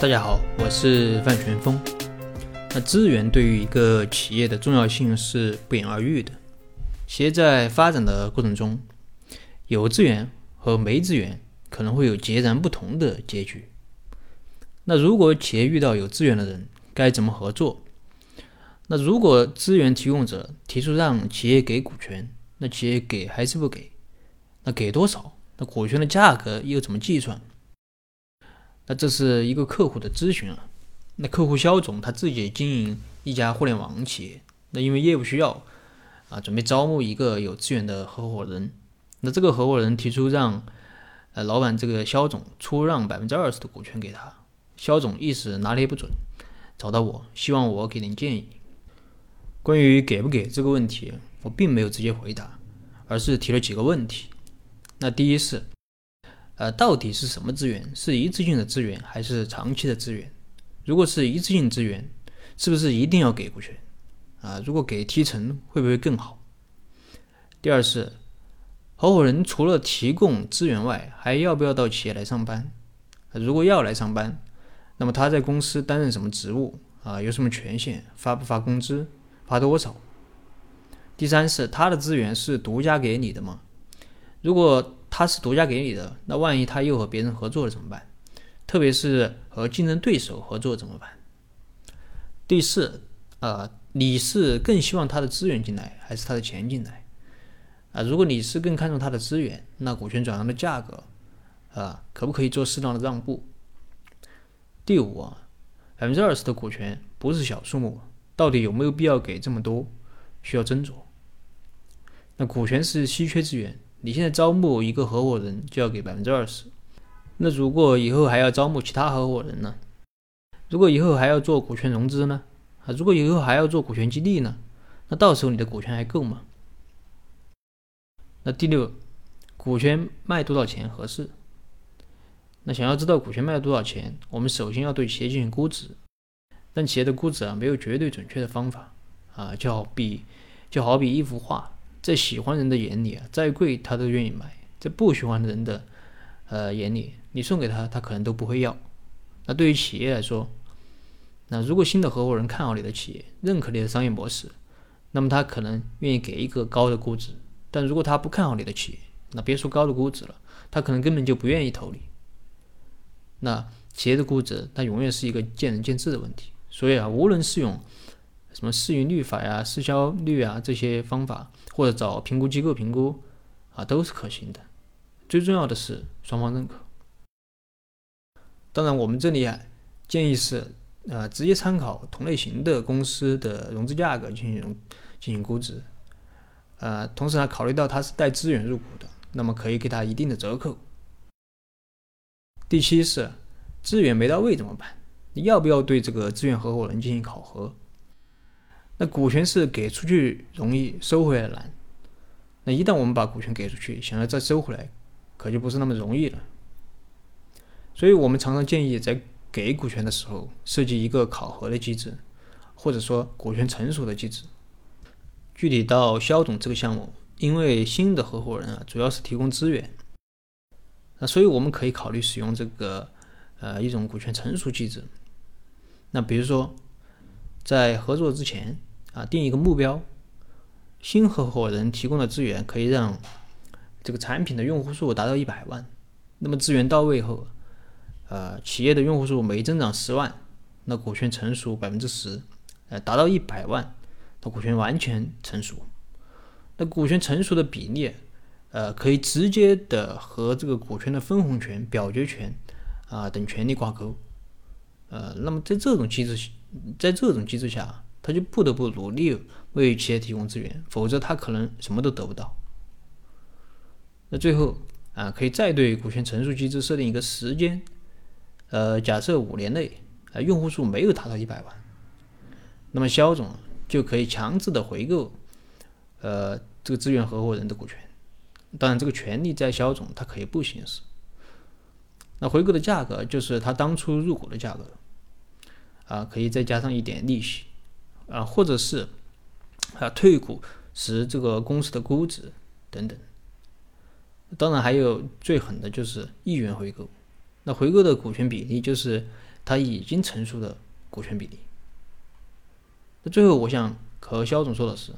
大家好，我是范全峰。那资源对于一个企业的重要性是不言而喻的。企业在发展的过程中，有资源和没资源可能会有截然不同的结局。那如果企业遇到有资源的人，该怎么合作？那如果资源提供者提出让企业给股权，那企业给还是不给？那给多少？那股权的价格又怎么计算？那这是一个客户的咨询啊。那客户肖总他自己经营一家互联网企业，那因为业务需要啊，准备招募一个有资源的合伙人。那这个合伙人提出让呃老板这个肖总出让百分之二十的股权给他，肖总一时拿捏不准，找到我，希望我给点建议。关于给不给这个问题，我并没有直接回答，而是提了几个问题。那第一是，呃，到底是什么资源？是一次性的资源还是长期的资源？如果是一次性资源，是不是一定要给股权？啊，如果给提成会不会更好？第二是，合伙人除了提供资源外，还要不要到企业来上班？如果要来上班，那么他在公司担任什么职务？啊，有什么权限？发不发工资？发多少？第三是他的资源是独家给你的吗？如果他是独家给你的，那万一他又和别人合作了怎么办？特别是和竞争对手合作怎么办？第四，呃，你是更希望他的资源进来，还是他的钱进来？啊，如果你是更看重他的资源，那股权转让的价格，啊，可不可以做适当的让步？第五啊，百分之二十的股权不是小数目。到底有没有必要给这么多？需要斟酌。那股权是稀缺资源，你现在招募一个合伙人就要给百分之二十。那如果以后还要招募其他合伙人呢？如果以后还要做股权融资呢？啊，如果以后还要做股权激励呢？那到时候你的股权还够吗？那第六，股权卖多少钱合适？那想要知道股权卖多少钱，我们首先要对企业进行估值。但企业的估值啊，没有绝对准确的方法啊，就好比就好比一幅画，在喜欢人的眼里啊，再贵他都愿意买；在不喜欢人的呃眼里，你送给他，他可能都不会要。那对于企业来说，那如果新的合伙人看好你的企业，认可你的商业模式，那么他可能愿意给一个高的估值；但如果他不看好你的企业，那别说高的估值了，他可能根本就不愿意投你。那企业的估值，它永远是一个见仁见智的问题。所以啊，无论是用什么市盈率法呀、市销率啊这些方法，或者找评估机构评估啊，都是可行的。最重要的是双方认可。当然，我们这里啊建议是呃直接参考同类型的公司的融资价格进行进行估值。呃，同时呢，考虑到它是带资源入股的，那么可以给它一定的折扣。第七是资源没到位怎么办？你要不要对这个资源合伙人进行考核？那股权是给出去容易，收回来难。那一旦我们把股权给出去，想要再收回来，可就不是那么容易了。所以我们常常建议在给股权的时候设计一个考核的机制，或者说股权成熟的机制。具体到肖总这个项目，因为新的合伙人啊主要是提供资源，那所以我们可以考虑使用这个呃一种股权成熟机制。那比如说，在合作之前啊，定一个目标，新合伙人提供的资源可以让这个产品的用户数达到一百万。那么资源到位后，呃，企业的用户数每增长十万，那股权成熟百分之十，呃，达到一百万，那股权完全成熟。那股权成熟的比例，呃，可以直接的和这个股权的分红权、表决权啊等权利挂钩。呃，那么在这种机制，在这种机制下，他就不得不努力为企业提供资源，否则他可能什么都得不到。那最后啊，可以再对股权成熟机制设定一个时间，呃，假设五年内啊用户数没有达到一百万，那么肖总就可以强制的回购，呃，这个资源合伙人的股权。当然，这个权利在肖总，他可以不行使。那回购的价格就是他当初入股的价格。啊，可以再加上一点利息，啊，或者是啊退股时这个公司的估值等等。当然还有最狠的就是一元回购，那回购的股权比例就是它已经成熟的股权比例。那最后，我想和肖总说的是，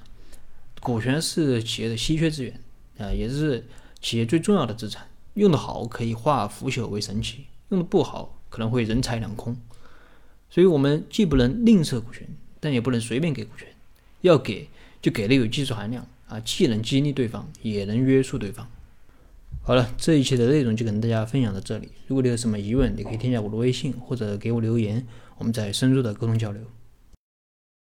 股权是企业的稀缺资源啊，也是企业最重要的资产。用得好可以化腐朽为神奇，用的不好可能会人财两空。所以，我们既不能吝啬股权，但也不能随便给股权。要给就给的有技术含量啊，既能激励对方，也能约束对方。好了，这一期的内容就跟大家分享到这里。如果你有什么疑问，你可以添加我的微信或者给我留言，我们再深入的沟通交流。